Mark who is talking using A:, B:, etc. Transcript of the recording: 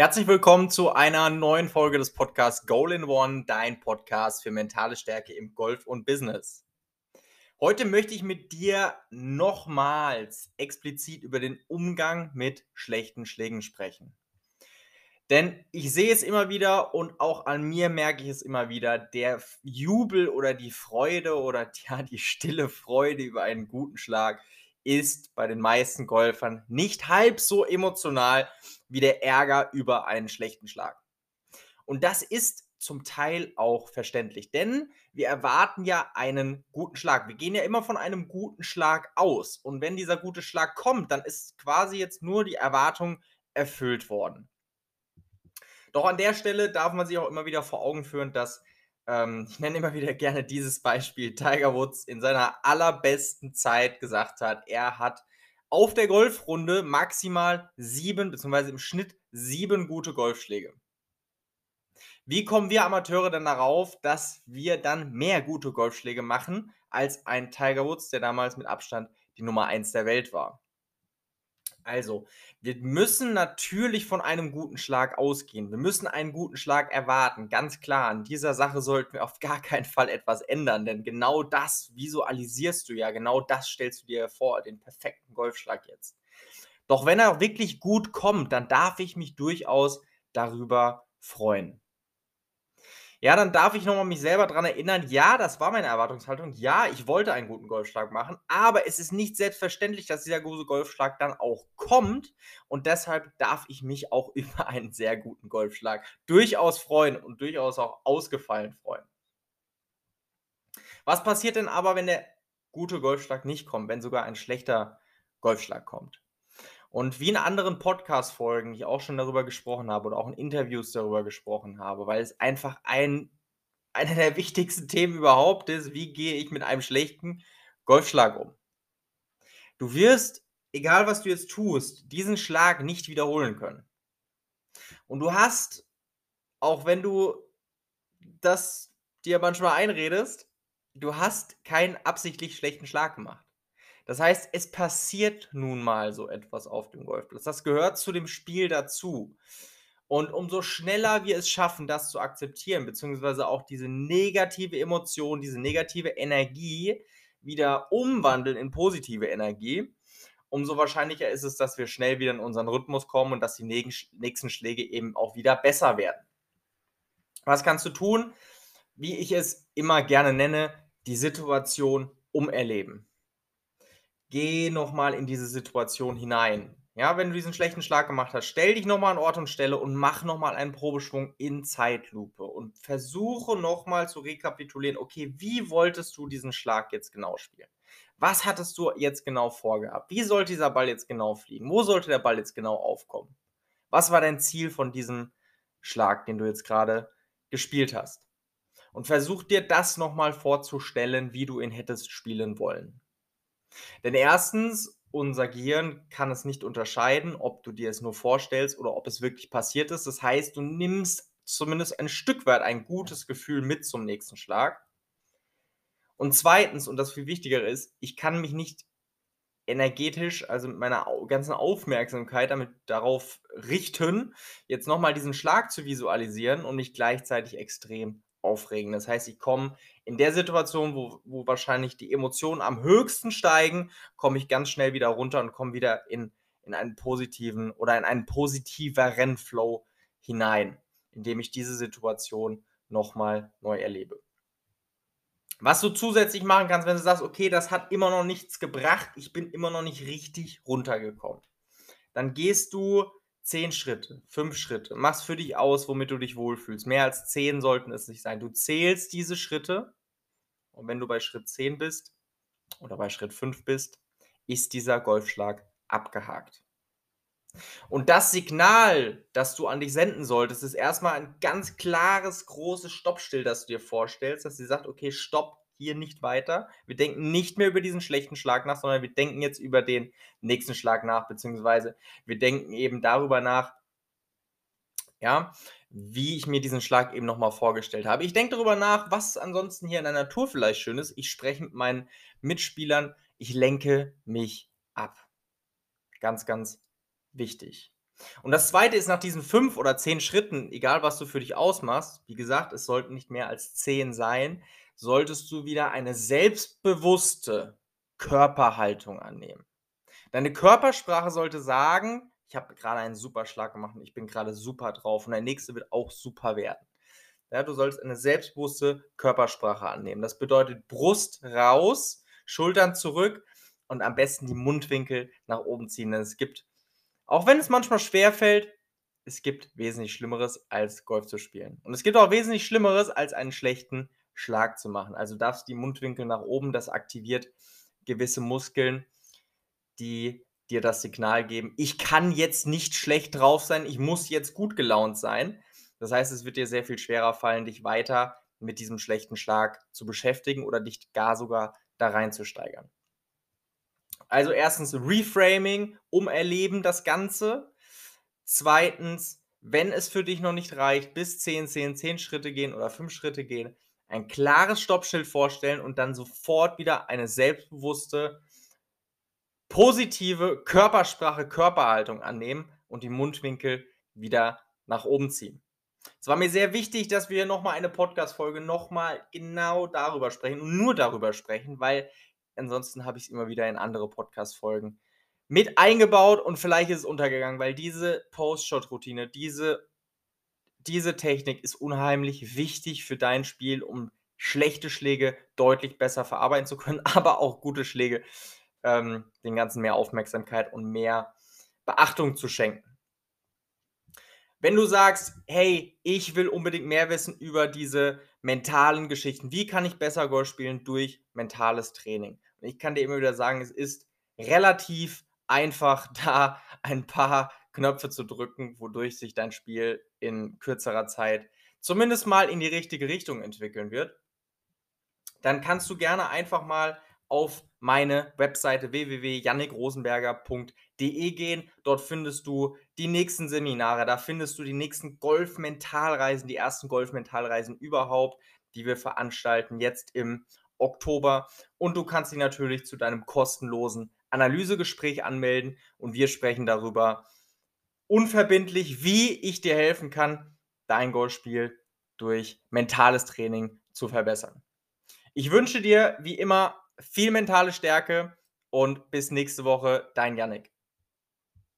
A: Herzlich willkommen zu einer neuen Folge des Podcasts Goal in One, dein Podcast für mentale Stärke im Golf und Business. Heute möchte ich mit dir nochmals explizit über den Umgang mit schlechten Schlägen sprechen. Denn ich sehe es immer wieder und auch an mir merke ich es immer wieder, der Jubel oder die Freude oder ja, die stille Freude über einen guten Schlag ist bei den meisten Golfern nicht halb so emotional wie der Ärger über einen schlechten Schlag. Und das ist zum Teil auch verständlich, denn wir erwarten ja einen guten Schlag. Wir gehen ja immer von einem guten Schlag aus. Und wenn dieser gute Schlag kommt, dann ist quasi jetzt nur die Erwartung erfüllt worden. Doch an der Stelle darf man sich auch immer wieder vor Augen führen, dass ähm, ich nenne immer wieder gerne dieses Beispiel, Tiger Woods in seiner allerbesten Zeit gesagt hat, er hat auf der Golfrunde maximal sieben, beziehungsweise im Schnitt sieben gute Golfschläge. Wie kommen wir Amateure denn darauf, dass wir dann mehr gute Golfschläge machen als ein Tiger Woods, der damals mit Abstand die Nummer 1 der Welt war? Also, wir müssen natürlich von einem guten Schlag ausgehen. Wir müssen einen guten Schlag erwarten, ganz klar. An dieser Sache sollten wir auf gar keinen Fall etwas ändern, denn genau das visualisierst du ja, genau das stellst du dir vor, den perfekten Golfschlag jetzt. Doch wenn er wirklich gut kommt, dann darf ich mich durchaus darüber freuen. Ja, dann darf ich nochmal mich selber daran erinnern, ja, das war meine Erwartungshaltung. Ja, ich wollte einen guten Golfschlag machen, aber es ist nicht selbstverständlich, dass dieser gute Golfschlag dann auch kommt. Und deshalb darf ich mich auch über einen sehr guten Golfschlag durchaus freuen und durchaus auch ausgefallen freuen. Was passiert denn aber, wenn der gute Golfschlag nicht kommt, wenn sogar ein schlechter Golfschlag kommt? Und wie in anderen Podcast-Folgen ich auch schon darüber gesprochen habe oder auch in Interviews darüber gesprochen habe, weil es einfach ein, einer der wichtigsten Themen überhaupt ist, wie gehe ich mit einem schlechten Golfschlag um. Du wirst, egal was du jetzt tust, diesen Schlag nicht wiederholen können. Und du hast, auch wenn du das dir manchmal einredest, du hast keinen absichtlich schlechten Schlag gemacht. Das heißt, es passiert nun mal so etwas auf dem Golfplatz. Das gehört zu dem Spiel dazu. Und umso schneller wir es schaffen, das zu akzeptieren, beziehungsweise auch diese negative Emotion, diese negative Energie wieder umwandeln in positive Energie, umso wahrscheinlicher ist es, dass wir schnell wieder in unseren Rhythmus kommen und dass die nächsten Schläge eben auch wieder besser werden. Was kannst du tun? Wie ich es immer gerne nenne, die Situation umerleben geh nochmal in diese Situation hinein. Ja, wenn du diesen schlechten Schlag gemacht hast, stell dich nochmal an Ort und Stelle und mach nochmal einen Probeschwung in Zeitlupe und versuche nochmal zu rekapitulieren, okay, wie wolltest du diesen Schlag jetzt genau spielen? Was hattest du jetzt genau vorgehabt? Wie sollte dieser Ball jetzt genau fliegen? Wo sollte der Ball jetzt genau aufkommen? Was war dein Ziel von diesem Schlag, den du jetzt gerade gespielt hast? Und versuch dir das nochmal vorzustellen, wie du ihn hättest spielen wollen. Denn erstens, unser Gehirn kann es nicht unterscheiden, ob du dir es nur vorstellst oder ob es wirklich passiert ist. Das heißt, du nimmst zumindest ein Stück weit ein gutes Gefühl mit zum nächsten Schlag. Und zweitens, und das viel wichtiger ist, ich kann mich nicht energetisch, also mit meiner ganzen Aufmerksamkeit damit darauf richten, jetzt nochmal diesen Schlag zu visualisieren und mich gleichzeitig extrem aufregen. Das heißt, ich komme in der Situation, wo, wo wahrscheinlich die Emotionen am höchsten steigen, komme ich ganz schnell wieder runter und komme wieder in, in einen positiven oder in einen positiveren Flow hinein, indem ich diese Situation nochmal neu erlebe. Was du zusätzlich machen kannst, wenn du sagst, okay, das hat immer noch nichts gebracht, ich bin immer noch nicht richtig runtergekommen, dann gehst du zehn Schritte, fünf Schritte. Mach's für dich aus, womit du dich wohlfühlst. Mehr als zehn sollten es nicht sein. Du zählst diese Schritte und wenn du bei Schritt 10 bist oder bei Schritt 5 bist, ist dieser Golfschlag abgehakt. Und das Signal, das du an dich senden solltest, ist erstmal ein ganz klares, großes Stoppstill, das du dir vorstellst, dass sie sagt, okay, stopp, hier nicht weiter. Wir denken nicht mehr über diesen schlechten Schlag nach, sondern wir denken jetzt über den nächsten Schlag nach, beziehungsweise wir denken eben darüber nach, ja, wie ich mir diesen Schlag eben nochmal vorgestellt habe. Ich denke darüber nach, was ansonsten hier in der Natur vielleicht schön ist. Ich spreche mit meinen Mitspielern, ich lenke mich ab. Ganz, ganz wichtig. Und das Zweite ist nach diesen 5 oder 10 Schritten, egal was du für dich ausmachst, wie gesagt, es sollten nicht mehr als 10 sein, solltest du wieder eine selbstbewusste Körperhaltung annehmen. Deine Körpersprache sollte sagen: „Ich habe gerade einen super Schlag gemacht und ich bin gerade super drauf und der nächste wird auch super werden.“ Ja, du sollst eine selbstbewusste Körpersprache annehmen. Das bedeutet Brust raus, Schultern zurück und am besten die Mundwinkel nach oben ziehen, denn es gibt auch wenn es manchmal schwerfällt, es gibt wesentlich Schlimmeres, als Golf zu spielen. Und es gibt auch wesentlich Schlimmeres, als einen schlechten Schlag zu machen. Also, darfst die Mundwinkel nach oben, das aktiviert gewisse Muskeln, die dir das Signal geben: „Ich kann jetzt nicht schlecht drauf sein, ich muss jetzt gut gelaunt sein.“ Das heißt, es wird dir sehr viel schwerer fallen, dich weiter mit diesem schlechten Schlag zu beschäftigen oder dich gar sogar da reinzusteigern. Also, 1. Reframing, umerleben das Ganze. 2. wenn es für dich noch nicht reicht, bis 10, 10, 10 Schritte gehen oder 5 Schritte gehen, ein klares Stoppschild vorstellen und dann sofort wieder eine selbstbewusste positive Körpersprache, Körperhaltung annehmen und die Mundwinkel wieder nach oben ziehen. Es war mir sehr wichtig, dass wir noch mal eine Podcast-Folge noch mal genau darüber sprechen und nur darüber sprechen, weil ansonsten habe ich's immer wieder in andere Podcast-Folgen mit eingebaut und vielleicht ist es untergegangen, weil diese Post-Shot-Routine, diese diese Technik ist unheimlich wichtig für dein Spiel, um schlechte Schläge deutlich besser verarbeiten zu können, aber auch gute Schläge, ähm, dem Ganzen mehr Aufmerksamkeit und mehr Beachtung zu schenken. Wenn du sagst: „Hey, ich will unbedingt mehr wissen über diese mentalen Geschichten. Wie kann ich besser Golf spielen durch mentales Training?“ Und ich kann dir immer wieder sagen, es ist relativ einfach, da ein paar Knöpfe zu drücken, wodurch sich dein Spiel in kürzerer Zeit zumindest mal in die richtige Richtung entwickeln wird. Dann kannst du gerne einfach mal auf meine Webseite www.jannikrosenberger.de gehen. Dort findest du die nächsten Seminare, da findest du die nächsten Golf-Mentalreisen, die ersten Golf-Mentalreisen überhaupt, die wir veranstalten jetzt im Oktober. Und du kannst dich natürlich zu deinem kostenlosen Analysegespräch anmelden und wir sprechen darüber unverbindlich, wie ich dir helfen kann, dein Golfspiel durch mentales Training zu verbessern. Ich wünsche dir wie immer viel mentale Stärke und bis nächste Woche, dein Jannik.